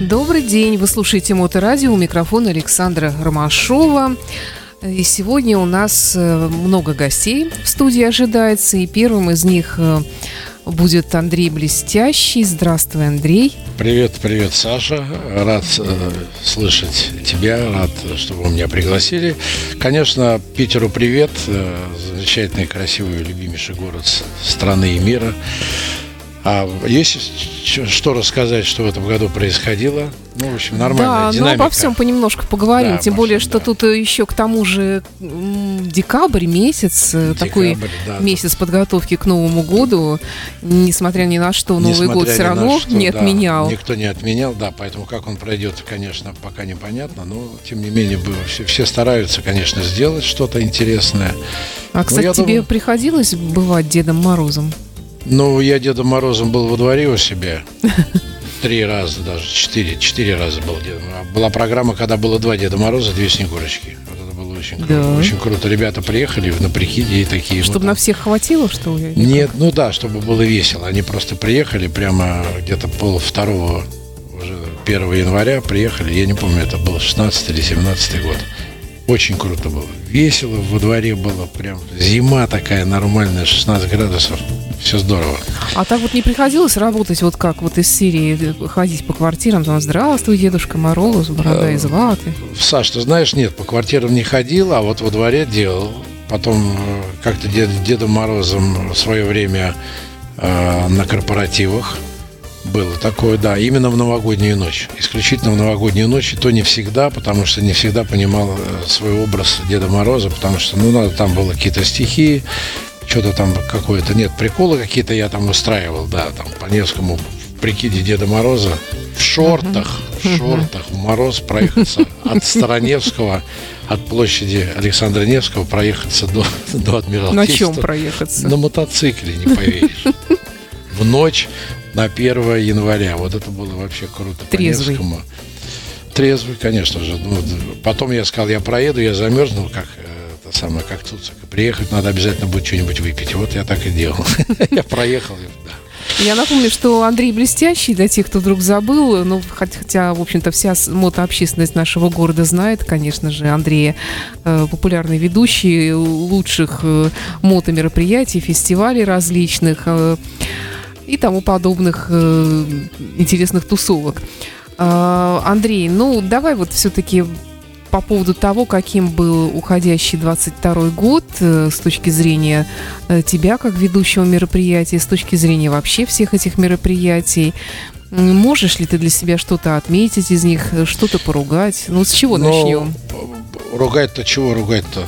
Добрый день, вы слушаете Моторадио, у микрофона Александра Ромашова. И сегодня у нас э, много гостей в студии ожидается, и первым из них э, будет Андрей Блестящий. Здравствуй, Андрей. Привет, привет, Саша. Рад э, слышать тебя, рад, что вы меня пригласили. Конечно, Питеру привет. Э, замечательный, красивый, любимейший город страны и мира. А есть что рассказать, что в этом году происходило? Ну, в общем, нормально. Да, динамика. ну обо всем понемножку поговорим. Да, Тем более, всем, что да. тут еще к тому же декабрь месяц, э, декабрь, такой да, месяц да. подготовки к Новому году. Несмотря ни на что, Новый Несмотря год все равно что, не отменял. Да, никто не отменял, да, поэтому как он пройдет, конечно, пока непонятно, но тем не менее все, все стараются, конечно, сделать что-то интересное. А, кстати, тебе думаю... приходилось бывать Дедом Морозом? Ну, я Дедом Морозом был во дворе у себя. Три раза даже, четыре, четыре раза был Дедом. Была программа, когда было два Деда Мороза, две Снегурочки. Вот это было очень круто. Да. Очень круто. Ребята приехали на прикиде и такие. Чтобы вот, на всех хватило, что ли? Нет, ну да, чтобы было весело. Они просто приехали прямо где-то пол второго, уже 1 января приехали. Я не помню, это был 16 или 17 год. Очень круто было. Весело во дворе было. Прям зима такая нормальная, 16 градусов. Все здорово. А так вот не приходилось работать вот как вот из Сирии, ходить по квартирам, там, здравствуй, Дедушка Мороз, борода из ваты. Саш, ты знаешь, нет, по квартирам не ходил, а вот во дворе делал. Потом э, как-то дед, Дедом Морозом в свое время э, на корпоративах было такое, да, именно в новогоднюю ночь. Исключительно в новогоднюю ночь, и то не всегда, потому что не всегда понимал э, свой образ Деда Мороза, потому что, ну, надо, там было какие-то стихи, что-то там какое-то, нет, приколы какие-то я там устраивал, да, там по Невскому в прикиде Деда Мороза в шортах, в шортах, в мороз проехаться от Староневского, от площади Александра Невского проехаться до, до Адмиралтейства. На чем проехаться? На мотоцикле, не поверишь. В ночь на 1 января. Вот это было вообще круто. Трезвый. По Невскому. Трезвый, конечно же. Ну, потом я сказал, я проеду, я замерзну, как э, это самое, как Цуцик. Приехать надо обязательно будет что-нибудь выпить. Вот я так и делал. Я проехал, да. Я напомню, что Андрей Блестящий, для тех, кто вдруг забыл, ну, хотя, в общем-то, вся мотообщественность нашего города знает, конечно же, Андрея, э, популярный ведущий лучших э, мотомероприятий, фестивалей различных. Э, и тому подобных интересных тусовок. Э, Андрей, ну давай вот все-таки по поводу того, каким был уходящий 22 год э, с точки зрения э, тебя как ведущего мероприятия, с точки зрения вообще всех этих мероприятий. Можешь ли ты для себя что-то отметить из них, что-то поругать? Ну, с чего Но начнем? Ругать-то чего ругать-то?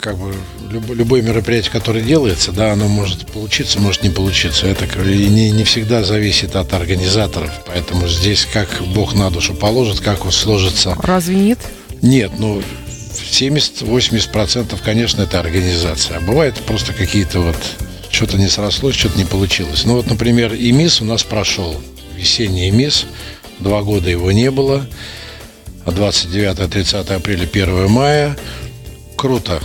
Как бы люб, любое мероприятие, которое делается, да, оно может получиться, может не получиться. Это не, не всегда зависит от организаторов. Поэтому здесь как Бог на душу положит, как он сложится. Разве нет? Нет, ну 70-80% конечно, это организация. А бывает просто какие-то вот что-то не срослось, что-то не получилось. Ну вот, например, ИМИС у нас прошел. Весенний ИМИС. Два года его не было. 29-30 апреля, 1 мая. Круто.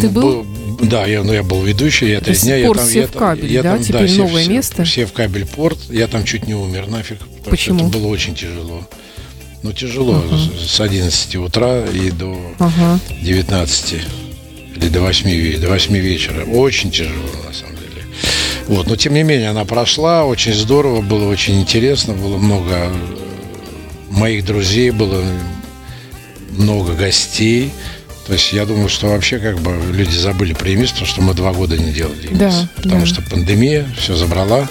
Ты ну, был? Да, я, ну, я был ведущий, я три дня. Я там, я, кабель, я, да? Там, Теперь да, новое все, место? Все в кабель порт. Я там чуть не умер нафиг. Почему? Это было очень тяжело. Ну, тяжело. Uh-huh. С 11 утра и до uh-huh. 19 или до 8, до 8 вечера. Очень тяжело, на самом деле. Вот, но тем не менее, она прошла, очень здорово, было очень интересно, было много э, моих друзей, было много гостей. То есть я думаю, что вообще как бы люди забыли про потому что мы два года не делали ЕМИС. Да, потому да. что пандемия все забрала.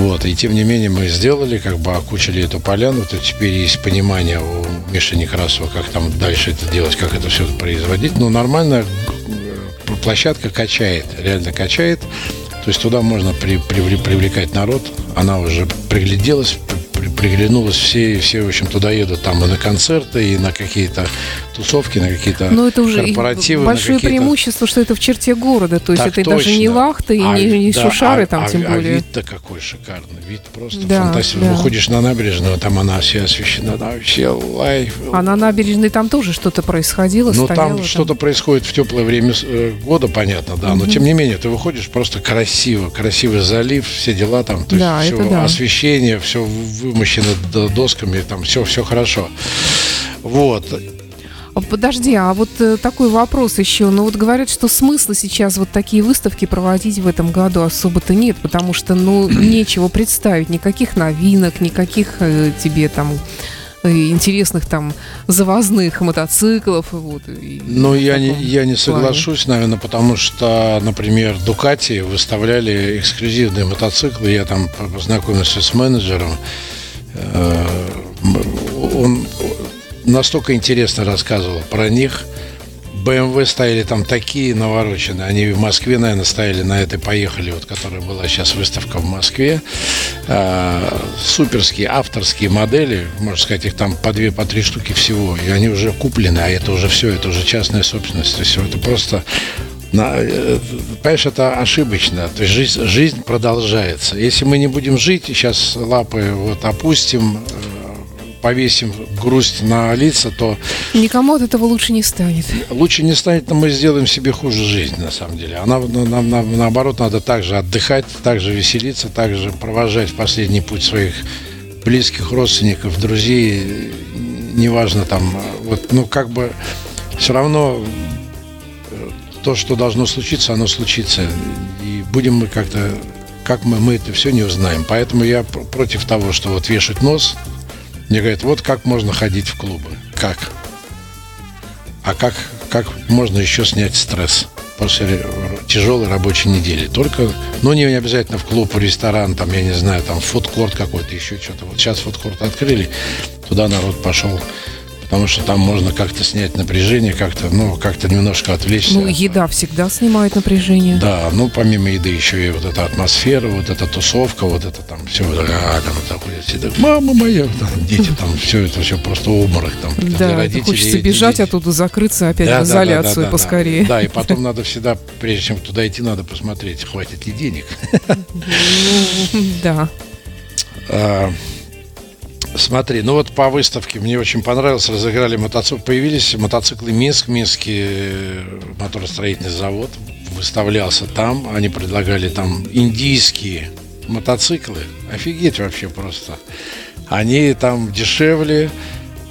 Вот, и тем не менее мы сделали, как бы окучили эту поляну, то теперь есть понимание у Миши Некрасова, как там дальше это делать, как это все производить. Но нормально э, площадка качает, реально качает. То есть туда можно при, при, привлекать народ. Она уже пригляделась, приглянулось, все, все, в общем, туда едут там и на концерты, и на какие-то тусовки, на какие-то Но ну, это уже корпоративы. Большое преимущество, что это в черте города, то есть так это точно. даже не Лахта и а, не, не да, Шушары а, там, а, тем а более. А вид-то какой шикарный, вид просто да, фантастический. Да. Выходишь на набережную, там она вся освещена, там вообще лайф. А на набережной там тоже что-то происходило, Ну, там, там что-то происходит в теплое время э, года, понятно, да, но тем не менее, ты выходишь просто красиво, красивый залив, все дела там, то да, есть все да. освещение, все вымощено над досками, там все, все хорошо. Вот. Подожди, а вот э, такой вопрос еще. Ну вот говорят, что смысла сейчас вот такие выставки проводить в этом году особо-то нет, потому что, ну, нечего представить, никаких новинок, никаких э, тебе там э, интересных там завозных мотоциклов. Вот, ну, я не, я не соглашусь, наверное, потому что, например, Дукати выставляли эксклюзивные мотоциклы. Я там познакомился с менеджером. Э, он настолько интересно рассказывал про них. BMW стояли там такие навороченные. Они в Москве, наверное, стояли на этой «Поехали», вот, которая была сейчас выставка в Москве. А, суперские авторские модели, можно сказать, их там по две, по три штуки всего. И они уже куплены, а это уже все, это уже частная собственность. Все это просто на, э, понимаешь, это ошибочно. То есть жизнь, жизнь продолжается. Если мы не будем жить, сейчас лапы вот опустим, э, повесим грусть на лица, то... Никому от этого лучше не станет. Лучше не станет, но мы сделаем себе хуже жизнь, на самом деле. А нам, нам, нам наоборот, надо также отдыхать, также веселиться, также провожать последний путь своих близких родственников, друзей, неважно там, вот, ну, как бы все равно то, что должно случиться, оно случится. И будем мы как-то, как мы, мы это все не узнаем. Поэтому я против того, что вот вешать нос мне говорят, вот как можно ходить в клубы. Как? А как, как можно еще снять стресс после тяжелой рабочей недели? Только, ну, не обязательно в клуб, в ресторан, там, я не знаю, там, фудкорт какой-то, еще что-то. Вот сейчас фудкорт открыли, туда народ пошел потому что там можно как-то снять напряжение, как-то, ну, как-то немножко отвлечься. Ну, еда всегда снимает напряжение. Да, ну, помимо еды еще и вот эта атмосфера, вот эта тусовка, вот это там все, а, там заходят все, так, мама моя, там, дети там, все это все просто обморок там. Да, родителей, хочется бежать дети. оттуда, закрыться опять да, в изоляцию да, да, да, поскорее. Да, да, и потом надо всегда, прежде чем туда идти, надо посмотреть, хватит ли денег. Да. Смотри, ну вот по выставке мне очень понравилось, разыграли мотоциклы, появились мотоциклы Минск, Минский э, моторостроительный завод выставлялся там, они предлагали там индийские мотоциклы, офигеть вообще просто. Они там дешевле,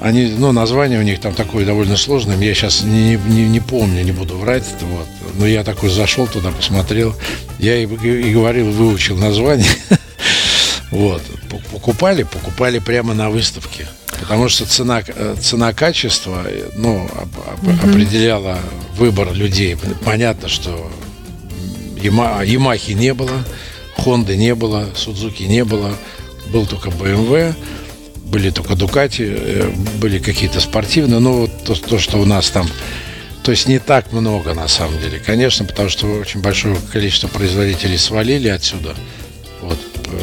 они, ну, название у них там такое довольно сложное, я сейчас не, не, не помню, не буду врать, вот. но я такой зашел туда, посмотрел, я и, и говорил, выучил название, Вот. Покупали, покупали прямо на выставке. Потому что цена, э, цена качества ну, угу. определяла выбор людей. Понятно, что Яма, Ямахи не было, Хонды не было, Судзуки не было, был только BMW, были только Дукати, э, были какие-то спортивные, но вот то, то, что у нас там то есть не так много на самом деле. Конечно, потому что очень большое количество производителей свалили отсюда.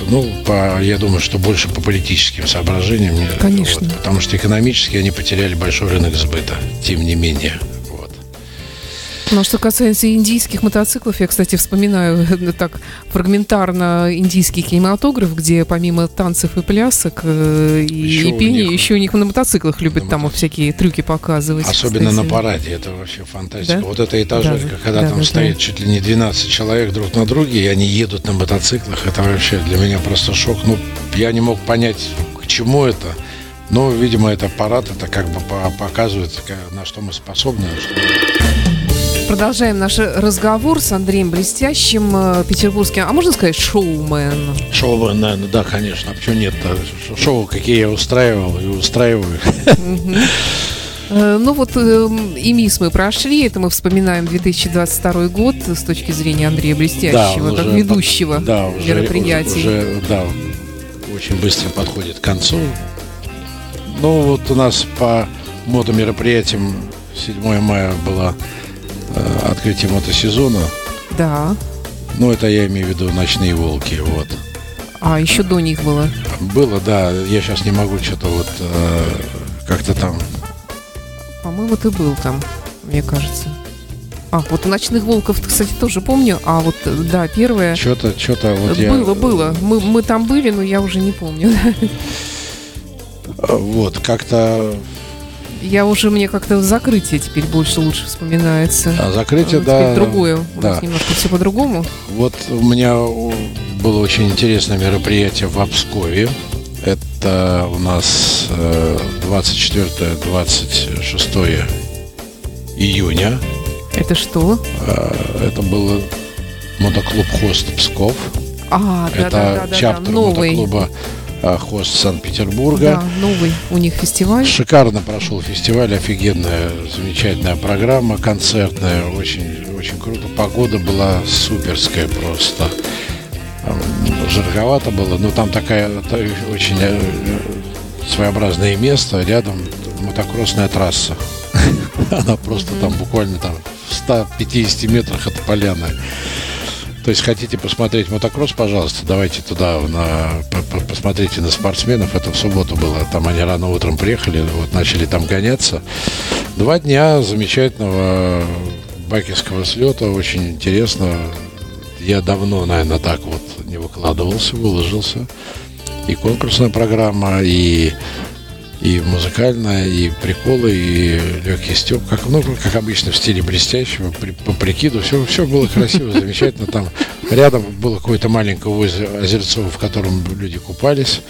Ну, по, я думаю, что больше по политическим соображениям. Конечно. Вот, потому что экономически они потеряли большой рынок сбыта, тем не менее. Ну, а что касается индийских мотоциклов, я, кстати, вспоминаю так фрагментарно индийский кинематограф, где помимо танцев и плясок э, и, еще и пения, еще у них на мотоциклах любят на там мотоцикл. всякие трюки показывать. Особенно кстати. на параде, это вообще фантастика. Да? Вот эта этажерка, да, когда да, там да, стоит да. чуть ли не 12 человек друг на друге, и они едут на мотоциклах, это вообще для меня просто шок. Ну, я не мог понять, к чему это. Но, видимо, это аппарат, это как бы показывает, на что мы способны. Что... Продолжаем наш разговор с Андреем Блестящим, э, петербургским, а можно сказать, шоумен? Шоумен, наверное, да, конечно. А почему нет? Шоу, какие я устраивал и устраиваю. Э, ну вот эм, и МИС мы прошли, это мы вспоминаем 2022 год с точки зрения Андрея Блестящего, да, как ведущего да, уже, мероприятий. Уже, да, очень быстро подходит к концу. Ну вот у нас по мотомероприятиям 7 мая была открытие мотосезона. Да. Ну, это я имею в виду ночные волки, вот. А, еще до них было? Было, да. Я сейчас не могу что-то вот э, как-то там... По-моему, ты был там, мне кажется. А, вот ночных волков, кстати, тоже помню. А вот, да, первое... Что-то, что-то вот я... Было, было. Мы, мы там были, но я уже не помню. Вот, как-то я уже мне как-то закрытие теперь больше лучше вспоминается. А закрытие, да. Теперь другое. У да. нас немножко все по-другому. Вот у меня было очень интересное мероприятие в Обскове. Это у нас 24-26 июня. Это что? Это был мотоклуб «Хост Псков». А, да, Это да, да, да, чаптер да, новый. мотоклуба «Хост» Санкт-Петербурга. Да, новый у них фестиваль. Шикарно прошел фестиваль, офигенная, замечательная программа, концертная, очень, очень круто. Погода была суперская просто. Жарковато было, но там такая та- очень э, своеобразное место, рядом мотокроссная трасса. Она просто там буквально там в 150 метрах от поляны. То есть хотите посмотреть мотокросс, пожалуйста, давайте туда, на, по- по- посмотрите на спортсменов. Это в субботу было. Там они рано утром приехали, вот начали там гоняться. Два дня замечательного байкерского слета, очень интересно. Я давно, наверное, так вот не выкладывался, выложился. И конкурсная программа, и, и музыкальная, и приколы, и легкий степ, как, ну, как обычно в стиле блестящего, при- по прикиду, все, все было красиво, замечательно. Там рядом было какое-то маленькое озерцо, в котором люди купались.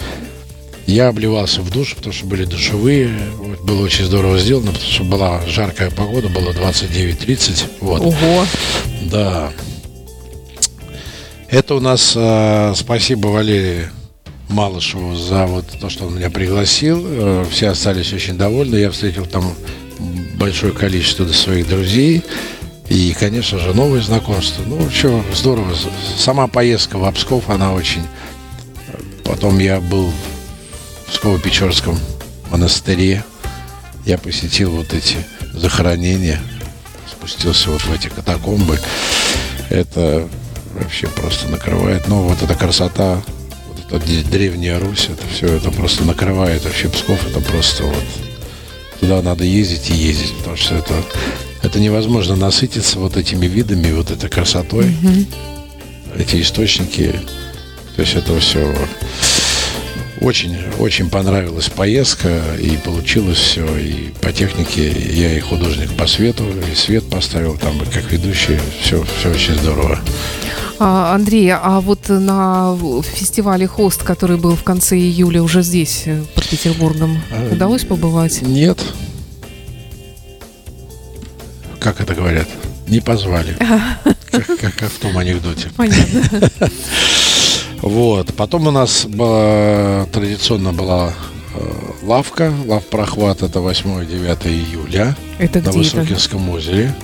Я обливался в душ, потому что были душевые. Вот, было очень здорово сделано, потому что была жаркая погода, было 29-30. Вот. Ого. Да. Это у нас э, спасибо Валерию Малышеву за вот то, что он меня пригласил. Э, все остались очень довольны. Я встретил там большое количество своих друзей. И, конечно же, новые знакомства. Ну, что, здорово. Сама поездка в Обсков, она очень... Потом я был в Псково-Печорском монастыре. Я посетил вот эти захоронения. Спустился вот в эти катакомбы. Это вообще просто накрывает. Ну, вот эта красота, вот древняя Русь, это все, это просто накрывает. Вообще Псков, это просто вот... Туда надо ездить и ездить, потому что это, это невозможно насытиться вот этими видами, вот этой красотой, эти источники. То есть это все очень, очень понравилась поездка, и получилось все, и по технике я и художник по свету, и свет поставил там, и как ведущий, все, все очень здорово. А, Андрей, а вот на фестивале «Хост», который был в конце июля уже здесь, э, под Петербургом, А, удалось побывать? Нет. Как это говорят? Не позвали. Как, как- как в том анекдоте. Понятно. Вот. Потом у нас была, традиционно была э, лавка. Лав прохват это 8-9 июля Это на где это? Высокинском озере.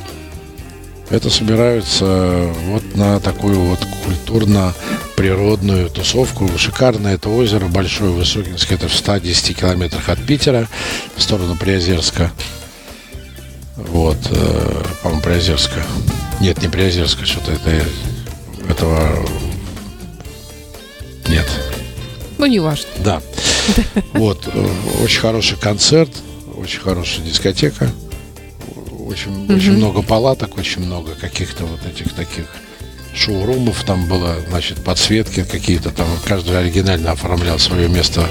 Это собираются вот на такую вот культурно-природную тусовку. Шикарное это озеро, большое Высокинское, это в 110 километрах от Питера, в сторону Приозерска. Вот, э, по-моему, Приозерска. Нет, не Приозерска, что-то это этого нет. Ну, не важно. Да. Вот, э, очень хороший концерт, очень хорошая дискотека, очень, очень много палаток, очень много каких-то вот этих таких шоурумов там было, значит, подсветки какие-то там, каждый оригинально оформлял свое место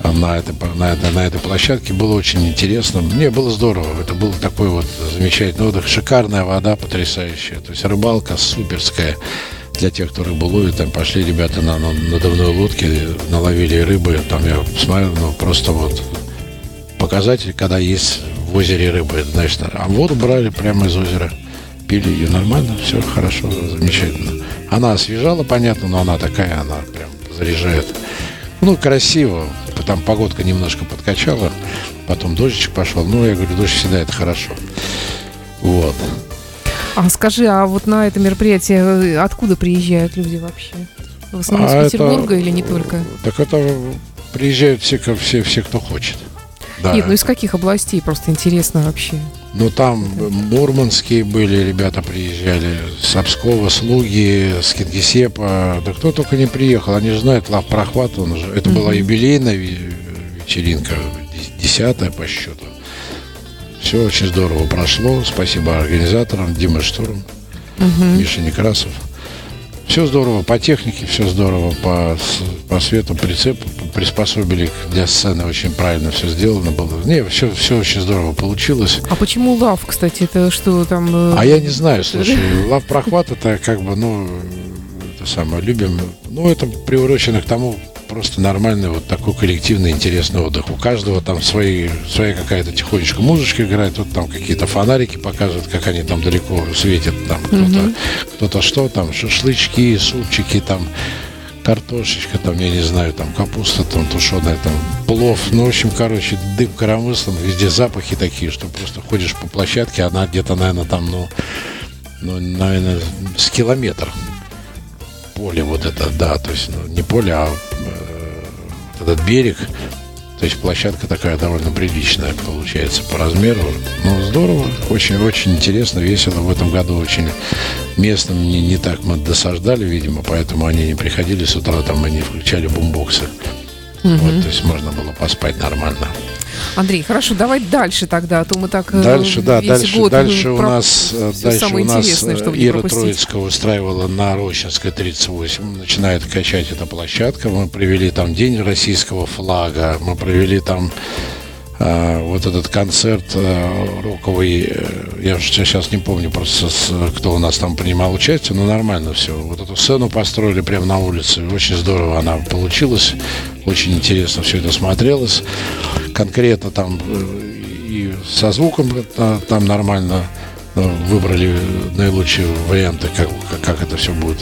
а, на этой, на, этой, на этой площадке. Было очень интересно. Мне было здорово. Это был такой вот замечательный отдых. Шикарная вода, потрясающая. То есть рыбалка суперская. Для тех, кто рыбу ловит, там пошли ребята на, на надувной лодке, наловили рыбы. Там я смотрю, ну просто вот показатель, когда есть в озере рыбы. Это значит, а воду брали прямо из озера. Пили ее нормально, все хорошо, замечательно. Она освежала, понятно, но она такая, она прям заряжает. Ну, красиво. Там погодка немножко подкачала, потом дождичек пошел. Ну, я говорю, дождь всегда это хорошо. Вот. А скажи, а вот на это мероприятие э, откуда приезжают люди вообще? В основном А из это- Петербурга или не только? Так это приезжают все, все, все кто хочет. Да. Нет, ну из каких областей? Просто интересно вообще. Ну, там мурманские были, ребята приезжали, с Обскова, Слуги, с Кингисеппа. Да кто только не приехал, они же знают Лав Прохват, он же, это была юбилейная ве- вечеринка, дес- десятая по счету. Все очень здорово прошло, спасибо организаторам, Дима Штурм, Миша Некрасов. Все здорово по технике, все здорово по, по свету, прицеп приспособили для сцены, очень правильно все сделано было. Не, все, все очень здорово получилось. А почему лав, кстати? Это что там... э, А я не знаю, слушай, лав прохват это как бы, ну, это самое, любим. Ну, это приурочено к тому, просто нормальный вот такой коллективный интересный отдых. У каждого там свои, своя какая-то тихонечко музычка играет, тут там какие-то фонарики показывают, как они там далеко светят, там кто-то, mm-hmm. кто-то что, там шашлычки, супчики, там картошечка, там, я не знаю, там капуста там тушеная, там плов. Ну, в общем, короче, дым коромыслом, везде запахи такие, что просто ходишь по площадке, она где-то, наверное, там, ну, ну, наверное, с километр поле вот это, да, то есть ну, не поле, а этот берег, то есть площадка такая довольно приличная получается по размеру. Ну, здорово, очень-очень интересно, весело. В этом году очень местным не, не так мы досаждали, видимо, поэтому они не приходили с утра, там они включали бумбоксы. Угу. Вот, то есть можно было поспать нормально. Андрей, хорошо, давай дальше тогда, а то мы так э, дальше, да, дальше, год дальше у нас, э, дальше у нас э, Ира Троицкая устраивала на Рощинской 38, начинает качать эта площадка, мы провели там день российского флага, мы провели там вот этот концерт а, роковый, э, я сейчас не помню просто, кто у нас там принимал участие, но нормально все. Вот эту сцену построили прямо на улице, очень здорово она получилась, очень интересно все это смотрелось. Конкретно там э, и со звуком там нормально э, выбрали наилучшие варианты, как, как это все будет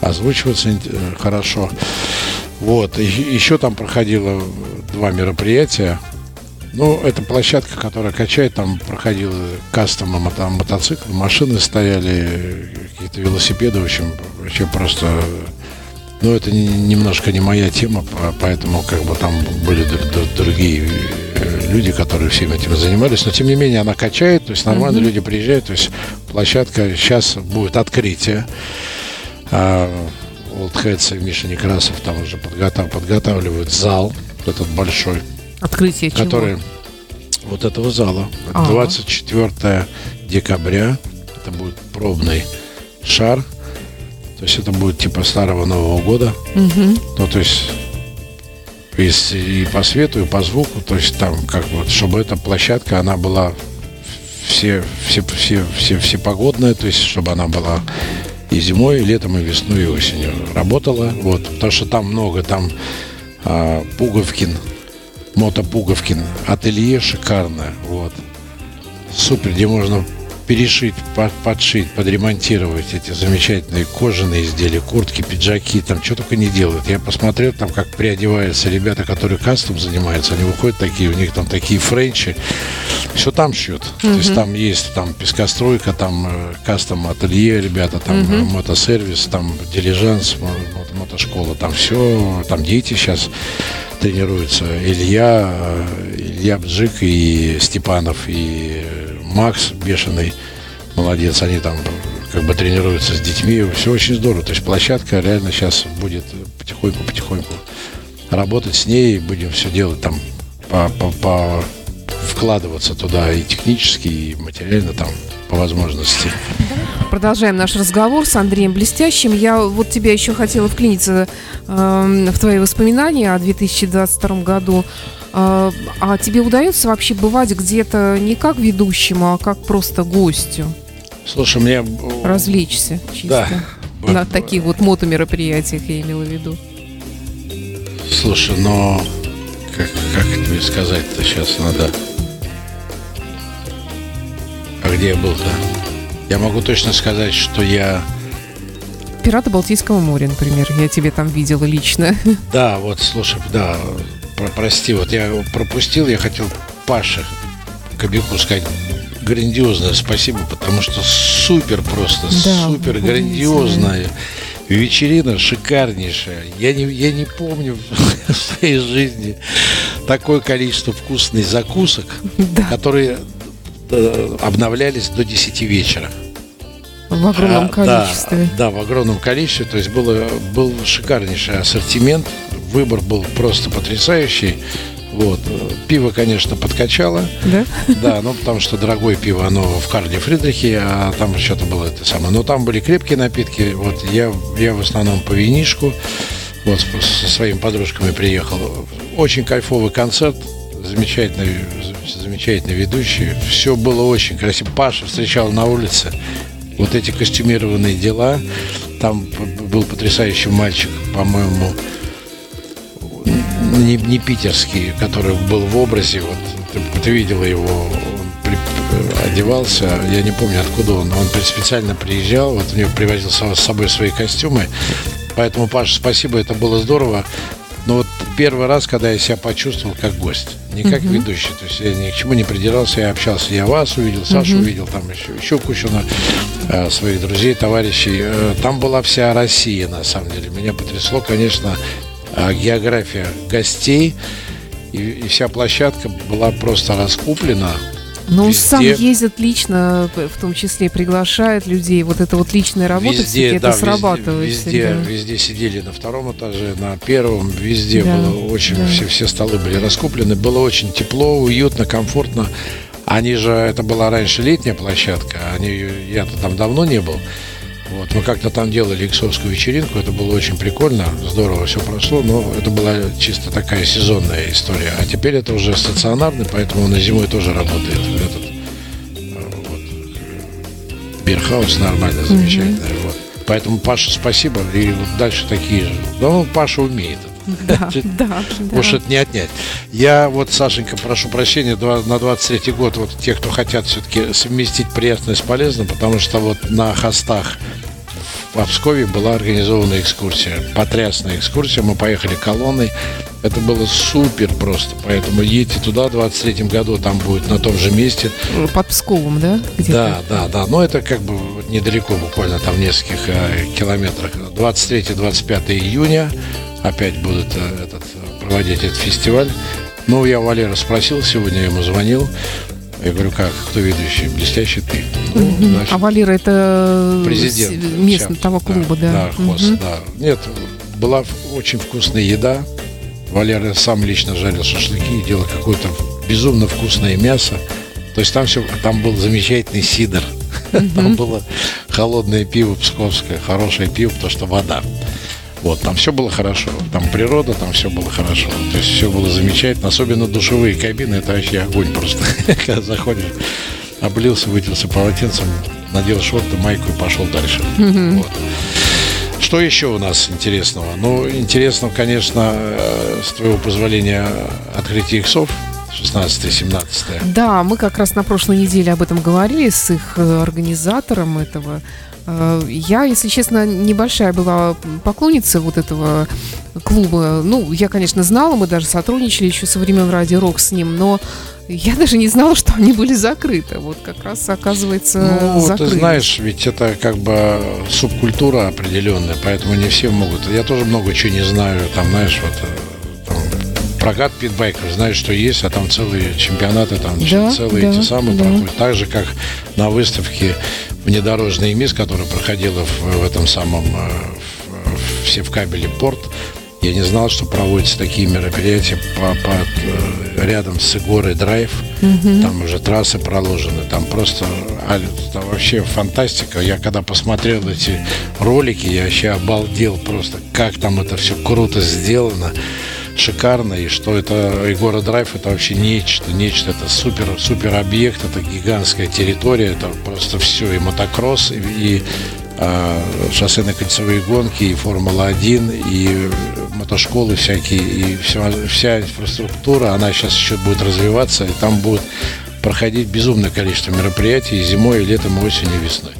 озвучиваться хорошо. Вот, еще там проходило два мероприятия. Ну, это площадка, которая качает, там проходил кастомом, там мотоциклы, машины стояли, какие-то велосипеды, в общем, вообще просто... Ну, это немножко не моя тема, поэтому как бы там были другие э, люди, которые всем этим занимались, но тем не менее она качает, то есть нормально mm-hmm. люди приезжают, то есть площадка сейчас будет открытие. А, Old Heads и Миша Некрасов там уже подготав, подготавливают зал этот большой. Открытие чего? Вот этого зала. Ага. 24 декабря. Это будет пробный шар. То есть это будет типа старого Нового года. Угу. Ну, то есть и, и по свету, и по звуку. То есть там как вот, чтобы эта площадка, она была все, все, все, все, все погодная, то есть чтобы она была и зимой, и летом, и весной, и осенью работала. Вот, потому что там много, там а, Пуговкин, Мотопуговкин. Ателье шикарное. Вот. Супер, где можно перешить, подшить, подремонтировать эти замечательные кожаные изделия, куртки, пиджаки, там что только не делают. Я посмотрел там, как приодеваются ребята, которые кастом занимаются, они выходят такие, у них там такие френчи, все там шьют. Mm-hmm. То есть там есть там пескостройка, там э, кастом ателье, ребята, там mm-hmm. мотосервис, там дилижанс, мотошкола, там все, там дети сейчас тренируются. Илья, Илья Бджик и Степанов, и Макс бешеный, молодец, они там как бы тренируются с детьми, все очень здорово. То есть площадка реально сейчас будет потихоньку-потихоньку работать с ней, будем все делать там по, по, по вкладываться туда и технически, и материально там по возможности. Продолжаем наш разговор с Андреем Блестящим. Я вот тебя еще хотела вклиниться э, в твои воспоминания о 2022 году. Э, а тебе удается вообще бывать где-то не как ведущему, а как просто гостю? Слушай, мне... Развлечься чисто. Да. На таких вот мотомероприятиях я имела в виду. Слушай, но как, как тебе сказать-то сейчас надо где я был-то? Я могу точно сказать, что я... Пираты Балтийского моря, например. Я тебе там видела лично. Да, вот, слушай, да, про прости, вот я пропустил, я хотел Паше Кобяку сказать грандиозное спасибо, потому что супер просто, да, супер грандиозная вечерина шикарнейшая. Я не, я не помню в своей жизни такое количество вкусных закусок, да. которые Э, обновлялись до 10 вечера. В огромном а, количестве. Да, да, в огромном количестве. То есть было, был шикарнейший ассортимент. Выбор был просто потрясающий. Вот. Пиво, конечно, подкачало. Да? Да, ну потому что дорогое пиво, оно в Карле Фридрихе, а там что-то было это самое. Но там были крепкие напитки. Вот я, я в основном по винишку. Вот со своими подружками приехал. Очень кайфовый концерт замечательный, замечательный ведущий. Все было очень красиво. Паша встречал на улице. Вот эти костюмированные дела. Там был потрясающий мальчик, по-моему, не, не питерский, который был в образе, вот ты, ты видела его, он при, одевался, я не помню откуда он, он специально приезжал, вот у него привозил с собой свои костюмы, поэтому, Паша, спасибо, это было здорово. Но вот первый раз, когда я себя почувствовал как гость, не как uh-huh. ведущий, то есть я ни к чему не придирался, я общался, я вас увидел, Сашу uh-huh. увидел, там еще, еще кучу на, э, своих друзей, товарищей. Э, там была вся Россия, на самом деле. Меня потрясло, конечно, э, география гостей, и, и вся площадка была просто раскуплена ну, везде, сам ездит лично, в том числе приглашает людей. Вот это вот личная работа везде, все да, это срабатывает. Везде, везде, везде сидели на втором этаже, на первом, везде да, было очень, да. все, все столы были раскуплены. Было очень тепло, уютно, комфортно. Они же, это была раньше летняя площадка, они, я-то там давно не был. Вот, мы как-то там делали иксовскую вечеринку, это было очень прикольно, здорово все прошло, но это была чисто такая сезонная история. А теперь это уже стационарный, поэтому на зимой тоже работает этот э, вот, бирхаус нормально, замечательно. Mm-hmm. Вот. Поэтому Паша, спасибо, и вот дальше такие же. Ну, Паша умеет да, да, Уж это не отнять. Я вот, Сашенька, прошу прощения на 23-й год, вот те, кто хотят все-таки совместить приятное с полезным, потому что вот на хостах в Пскове была организована экскурсия. Потрясная экскурсия. Мы поехали колонной. Это было супер просто. Поэтому едьте туда в 23 году, там будет на том же месте. Под Псковом, да? Да, да, да. Но это как бы недалеко, буквально там в нескольких э, километрах. 23-25 июня опять будут э, этот, проводить этот фестиваль. Ну, я Валера спросил сегодня, я ему звонил. Я говорю, как, кто ведущий? Блестящий ты. Ну, значит, а Валера это президент местного того клуба, да? Да, да хост, угу. да. Нет, была очень вкусная еда. Валера сам лично жарил шашлыки и делал какое-то безумно вкусное мясо. То есть там все, там был замечательный сидр. Там было холодное пиво псковское, хорошее пиво, потому что вода. Вот, там все было хорошо. Там природа, там все было хорошо. То есть все было замечательно. Особенно душевые кабины, это вообще огонь просто. Когда заходишь, облился, вытерся полотенцем, надел шорты, майку и пошел дальше. Вот. Что еще у нас интересного? Ну, интересно, конечно, э, с твоего позволения, открытие иксов 16-17. Да, мы как раз на прошлой неделе об этом говорили с их э, организатором этого я, если честно, небольшая была поклонница вот этого клуба. Ну, я, конечно, знала, мы даже сотрудничали еще со времен Радио Рок с ним, но я даже не знала, что они были закрыты. Вот как раз оказывается ну, закрыты. ты знаешь, ведь это как бы субкультура определенная, поэтому не все могут. Я тоже много чего не знаю, там, знаешь, вот э, там, прокат питбайков, знаешь, что есть, а там целые чемпионаты, там да, целые да, эти самые да. проходят. Так же, как на выставке внедорожный МИС, который проходила в, в этом самом э, в, в кабеле порт. Я не знал, что проводятся такие мероприятия по, по, э, рядом с Игорой Драйв. Угу. Там уже трассы проложены. Там просто там вообще фантастика. Я когда посмотрел эти ролики, я вообще обалдел просто, как там это все круто сделано шикарно, и что это Егора Драйв это вообще нечто, нечто, это супер, супер объект, это гигантская территория, это просто все, и мотокросс, и, и а, шоссейные кольцевые гонки, и Формула-1, и мотошколы всякие, и все, вся инфраструктура, она сейчас еще будет развиваться, и там будет проходить безумное количество мероприятий и зимой, и летом, и осенью, и весной.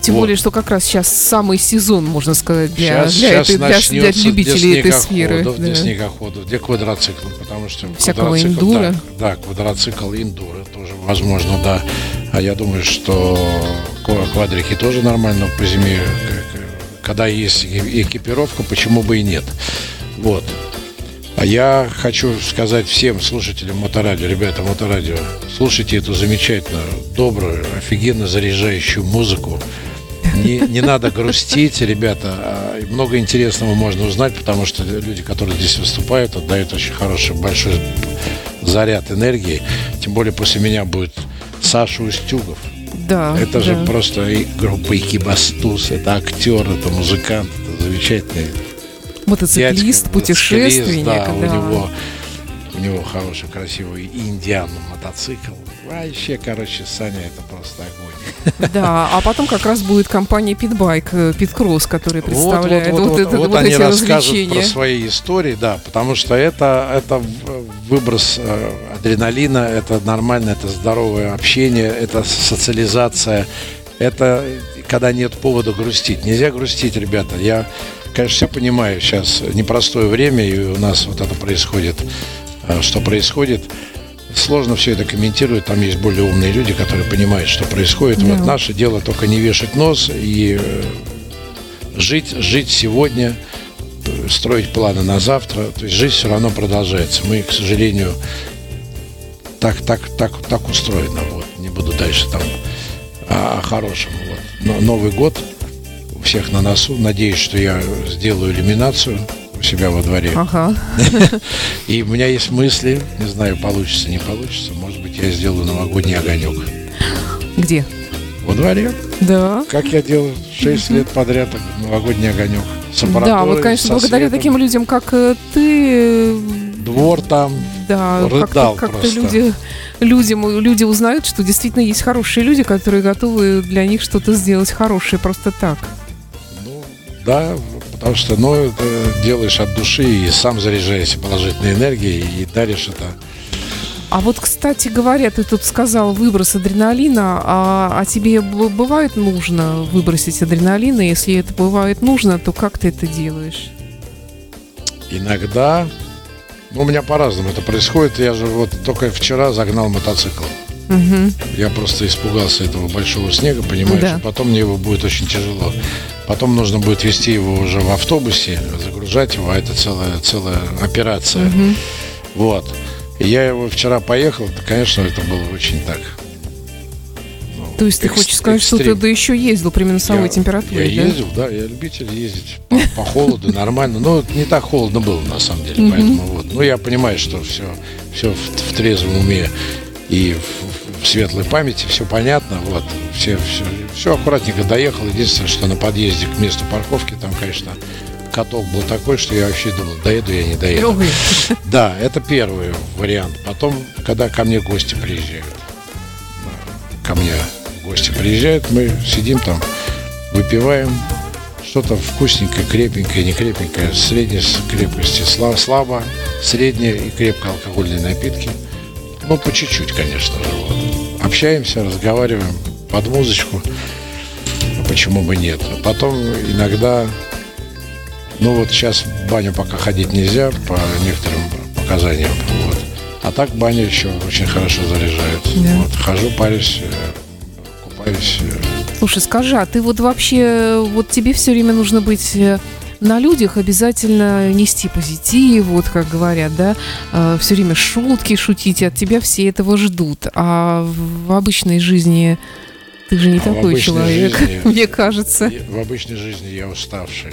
Тем вот. более, что как раз сейчас самый сезон, можно сказать, для, сейчас, для, сейчас этой, для, для любителей этой сферы. Да. Для снегоходов, для квадроциклов, потому что Всякого индура. Да, да, квадроцикл индура тоже возможно, да. А я думаю, что квадрики тоже нормально по зиме. Когда есть экипировка, почему бы и нет. Вот. А я хочу сказать всем слушателям Моторадио, ребята, Моторадио, слушайте эту замечательную, добрую, офигенно заряжающую музыку. Не, не надо грустить, ребята. А много интересного можно узнать, потому что люди, которые здесь выступают, отдают очень хороший, большой заряд энергии. Тем более после меня будет Саша Устюгов. Да. Это да. же просто и группа Икибастус, это актер, это музыкант, это замечательный мотоциклист, путешественник. Да, да, у него У него хороший, красивый индиан мотоцикл. Вообще, короче, Саня, это просто огонь. Да, а потом как раз будет компания Pitbike, Pitcross, которая представляет вот, вот, вот, вот, это, вот, вот они эти расскажут про свои истории, да, потому что это, это выброс э, адреналина, это нормально, это здоровое общение, это социализация, это когда нет повода грустить. Нельзя грустить, ребята. Я, конечно, все понимаю, сейчас непростое время, и у нас вот это происходит, э, что происходит сложно все это комментировать. Там есть более умные люди, которые понимают, что происходит. Да. Вот наше дело только не вешать нос и э, жить, жить сегодня, строить планы на завтра. То есть жизнь все равно продолжается. Мы, к сожалению, так, так, так, так устроено. Вот. Не буду дальше там о, о хорошем. Вот. Но Новый год всех на носу. Надеюсь, что я сделаю иллюминацию себя во дворе. Ага. И у меня есть мысли, не знаю, получится, не получится. Может быть, я сделаю новогодний огонек. Где? Во дворе. Да. Как я делал 6 лет подряд новогодний огонек. С да, вот, конечно, благодаря светом. таким людям, как э, ты... Двор там да, как-то, как-то люди, людям, люди узнают, что действительно есть хорошие люди, которые готовы для них что-то сделать хорошее просто так. Да, Потому что, ну, это делаешь от души и сам заряжаешься положительной энергией и даришь это. А вот, кстати говоря, ты тут сказал выброс адреналина, а, а тебе бывает нужно выбросить адреналин, и если это бывает нужно, то как ты это делаешь? Иногда, ну, у меня по-разному это происходит. Я же вот только вчера загнал мотоцикл. Угу. Я просто испугался этого большого снега, понимаешь, да. потом мне его будет очень тяжело. Потом нужно будет вести его уже в автобусе, загружать его, а это целая, целая операция. Угу. Вот. И я его вчера поехал, то, конечно, это было очень так. Ну, То есть ты хочешь сказать, экстрим. что ты да еще ездил при минусовой я, температуре? Я да? ездил, да, я любитель ездить по, по холоду, нормально. Но не так холодно было на самом деле, поэтому вот. Ну я понимаю, что все, все в, в трезвом уме и в, в светлой памяти, все понятно, вот, все, все, все аккуратненько доехал. Единственное, что на подъезде к месту парковки там, конечно, каток был такой, что я вообще думал, доеду я, не доеду. Да, это первый вариант. Потом, когда ко мне гости приезжают, ко мне гости приезжают, мы сидим там, выпиваем, что-то вкусненькое, крепенькое, не крепенькое, средней крепкости, слабо, слабо, средние и крепко алкогольные напитки – ну, по чуть-чуть, конечно же. Вот. Общаемся, разговариваем под музычку. Почему бы нет? А потом иногда, ну вот сейчас в баню пока ходить нельзя по некоторым показаниям. Вот. А так баня еще очень хорошо заряжает. Да. Вот, хожу, парюсь, э, купаюсь. Э. Слушай, скажи, а ты вот вообще, вот тебе все время нужно быть э, на людях обязательно нести позитив, вот как говорят, да, э, все время шутки шутить, от тебя все этого ждут. А в обычной жизни ты же не а такой человек, жизни, мне кажется. В обычной жизни я уставший.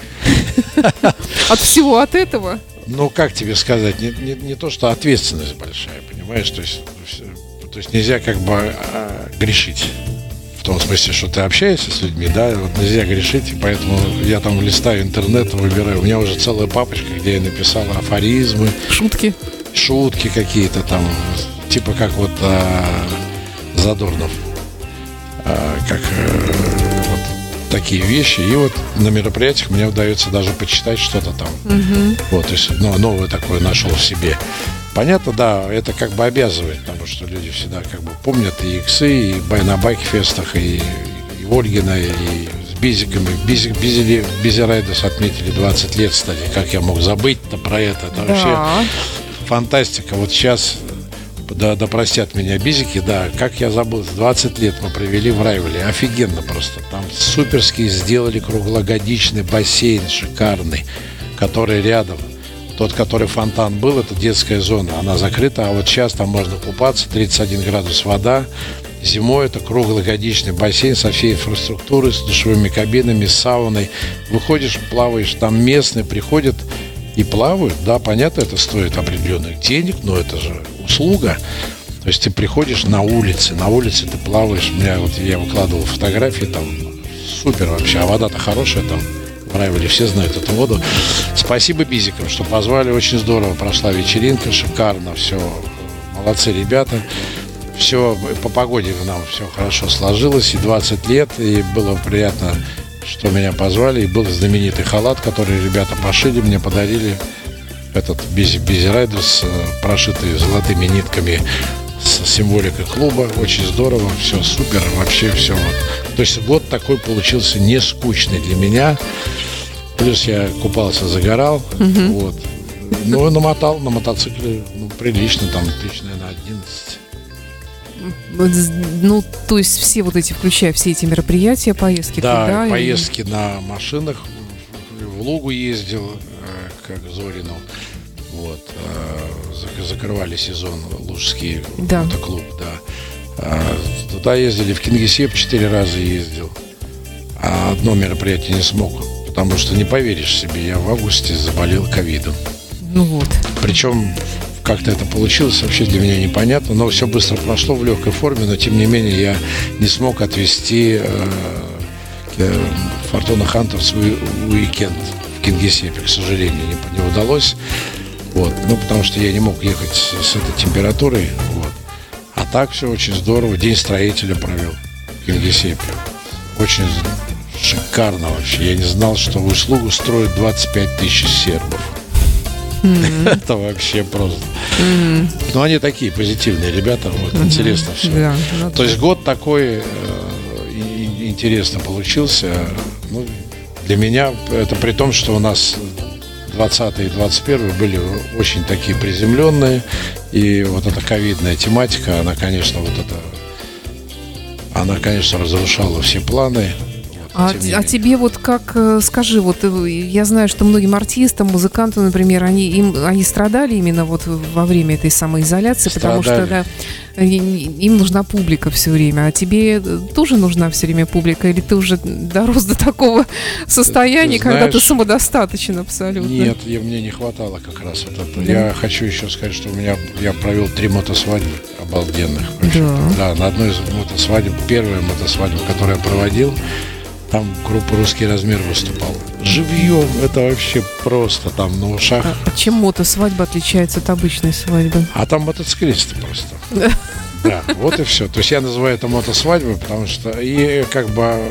От всего от этого? Ну, как тебе сказать, не, не, не то, что ответственность большая, понимаешь, то есть, то есть нельзя как бы а, грешить в том смысле, что ты общаешься с людьми, да, вот нельзя грешить, и поэтому я там листаю интернет, выбираю. У меня уже целая папочка, где я написал афоризмы. Шутки. Шутки какие-то там, типа как вот а, Задорнов. А, как а, вот такие вещи. И вот на мероприятиях мне удается даже почитать что-то там. Угу. Вот, то есть ну, новое такое нашел в себе. Понятно, да, это как бы обязывает, потому что люди всегда как бы помнят и иксы, и на байк-фестах, и, и Ольгина, и с Бизиками. Бизик, Бизили, Бизирайдес отметили 20 лет, кстати. Как я мог забыть-то про это? Это да. вообще фантастика. Вот сейчас, да, да простят меня Бизики, да, как я забыл, 20 лет мы провели в Райвеле. Офигенно просто. Там суперски сделали круглогодичный бассейн шикарный, который рядом тот, который фонтан был, это детская зона, она закрыта, а вот сейчас там можно купаться, 31 градус вода, Зимой это круглогодичный бассейн со всей инфраструктурой, с душевыми кабинами, с сауной. Выходишь, плаваешь, там местные приходят и плавают. Да, понятно, это стоит определенных денег, но это же услуга. То есть ты приходишь на улице, на улице ты плаваешь. У меня вот я выкладывал фотографии, там супер вообще, а вода-то хорошая там Брайвеле, все знают эту воду. Спасибо Бизикам, что позвали, очень здорово прошла вечеринка, шикарно, все, молодцы ребята. Все, по погоде нам все хорошо сложилось, и 20 лет, и было приятно, что меня позвали, и был знаменитый халат, который ребята пошили, мне подарили этот Busy, Busy Riders, прошитый золотыми нитками с символикой клуба. Очень здорово, все супер, вообще все вот. То есть год такой получился не скучный для меня. Плюс я купался, загорал. Угу. Вот. Ну, намотал на мотоцикле ну, прилично, там тысяч, наверное, 11. Ну, то есть все вот эти, включая все эти мероприятия, поездки да, туда? поездки и... на машинах. В Лугу ездил, э, как Зорину. Вот. Закрывали сезон Лужский да. мотоклуб, да. А, туда ездили, в Кингисепп четыре раза ездил. А одно мероприятие не смог, потому что не поверишь себе, я в августе заболел ковидом. Ну вот. Причем как-то это получилось, вообще для меня непонятно, но все быстро прошло в легкой форме, но тем не менее я не смог отвезти э, э, Фортуна Ханта в свой уикенд в Кингисеппе, к сожалению, не, не удалось. Вот. Ну, потому что я не мог ехать с этой температурой. Вот. А так все очень здорово. День строителя провел в Кингисеппе. Очень шикарно вообще. Я не знал, что в услугу строят 25 тысяч сербов. Mm-hmm. Это вообще просто. Mm-hmm. Ну, они такие позитивные ребята. Вот, mm-hmm. интересно все. Yeah, ну То есть год такой э, интересно получился. Ну, для меня это при том, что у нас 20 и 21 были очень такие приземленные. И вот эта ковидная тематика, она, конечно, вот это, она, конечно, разрушала все планы. А, а тебе вот как, э, скажи, вот э, я знаю, что многим артистам, музыкантам, например, они, им, они страдали именно вот во время этой самоизоляции, страдали. потому что да, им нужна публика все время. А тебе э, тоже нужна все время публика? Или ты уже дорос до такого состояния, ты знаешь, когда ты самодостаточен абсолютно? Нет, я, мне не хватало как раз вот это. Да. Я хочу еще сказать, что у меня я провел три мотосвадьбы обалденных. Да. да, на одной из мотосвадеб, первая мотосвадьба, которую я проводил, там группа «Русский размер» выступала. Живьем это вообще просто там на ушах. А, а чем мотосвадьба отличается от обычной свадьбы? А там мотоциклисты просто. Да, вот и все. То есть я называю это мотосвадьбой, потому что и как бы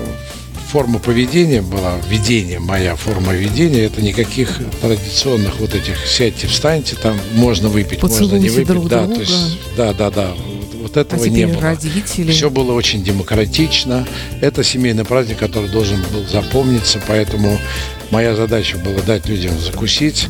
форма поведения была, ведение, моя форма ведения, это никаких традиционных вот этих сядьте, встаньте, там можно выпить, Поцелуйте можно не выпить. Друг да, друга. то есть, да, да, да. Вот этого а не было. Родители. Все было очень демократично. Это семейный праздник, который должен был запомниться, поэтому моя задача была дать людям закусить,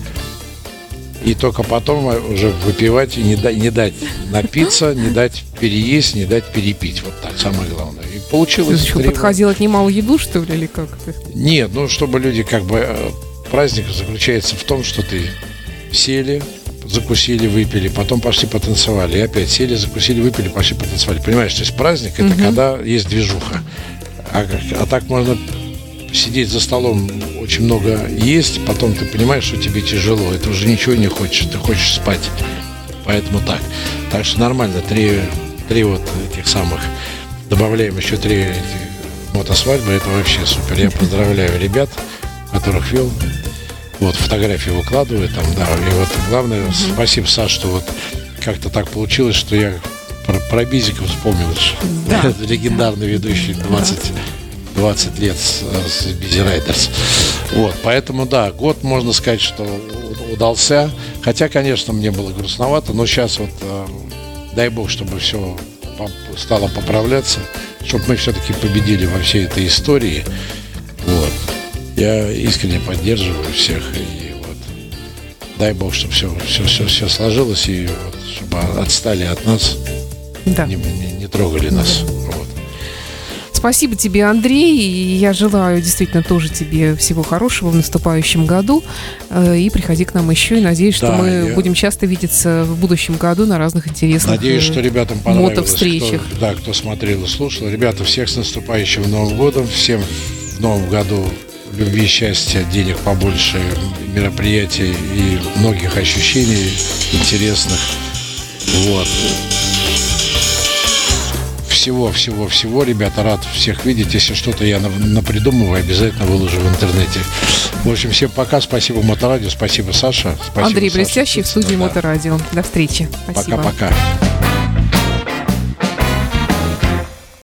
и только потом уже выпивать и не, да, не дать напиться, не дать переесть, не дать перепить. Вот так, самое главное. И получилось... Ты что, подходил отнимал еду, что ли, или как то Нет, ну, чтобы люди как бы... Э, праздник заключается в том, что ты сели, закусили, выпили, потом пошли потанцевали, и опять сели, закусили, выпили, пошли потанцевали. Понимаешь, то есть праздник это угу. когда есть движуха. А, а так можно сидеть за столом очень много есть, потом ты понимаешь, что тебе тяжело, это уже ничего не хочешь, ты хочешь спать. Поэтому так. Так что нормально, три, три вот этих самых, добавляем еще три мотосвадьбы, это вообще супер. Я поздравляю ребят, которых вел. Вот, фотографии выкладываю там, да. И вот главное, mm-hmm. спасибо, Саш, что вот как-то так получилось, что я про, про Бизика вспомнил. Да. Легендарный ведущий 20 20 лет с, с Busy Riders. Вот, поэтому, да, год, можно сказать, что удался. Хотя, конечно, мне было грустновато, но сейчас вот, э, дай бог, чтобы все стало поправляться, чтобы мы все-таки победили во всей этой истории. Вот. Я искренне поддерживаю всех. И вот, дай бог, чтобы все, все, все, все сложилось, и вот, чтобы отстали от нас, да. не, не, не трогали нас. Вот. Спасибо тебе, Андрей. И я желаю действительно тоже тебе всего хорошего в наступающем году. Э, и приходи к нам еще. И надеюсь, что да, мы я... будем часто видеться в будущем году на разных интересных Надеюсь, что ребятам понравилось. Мотовстречах. Кто, да, кто смотрел и слушал. Ребята, всех с наступающим Новым годом. Всем в Новом году любви, счастья, денег побольше, мероприятий и многих ощущений интересных. Вот всего, всего, всего. Ребята, рад всех видеть. Если что-то я напридумываю, обязательно выложу в интернете. В общем, всем пока. Спасибо Моторадио. Спасибо, Саша. Спасибо, Андрей Блестящий в студии да. Моторадио. До встречи. Спасибо. Пока-пока.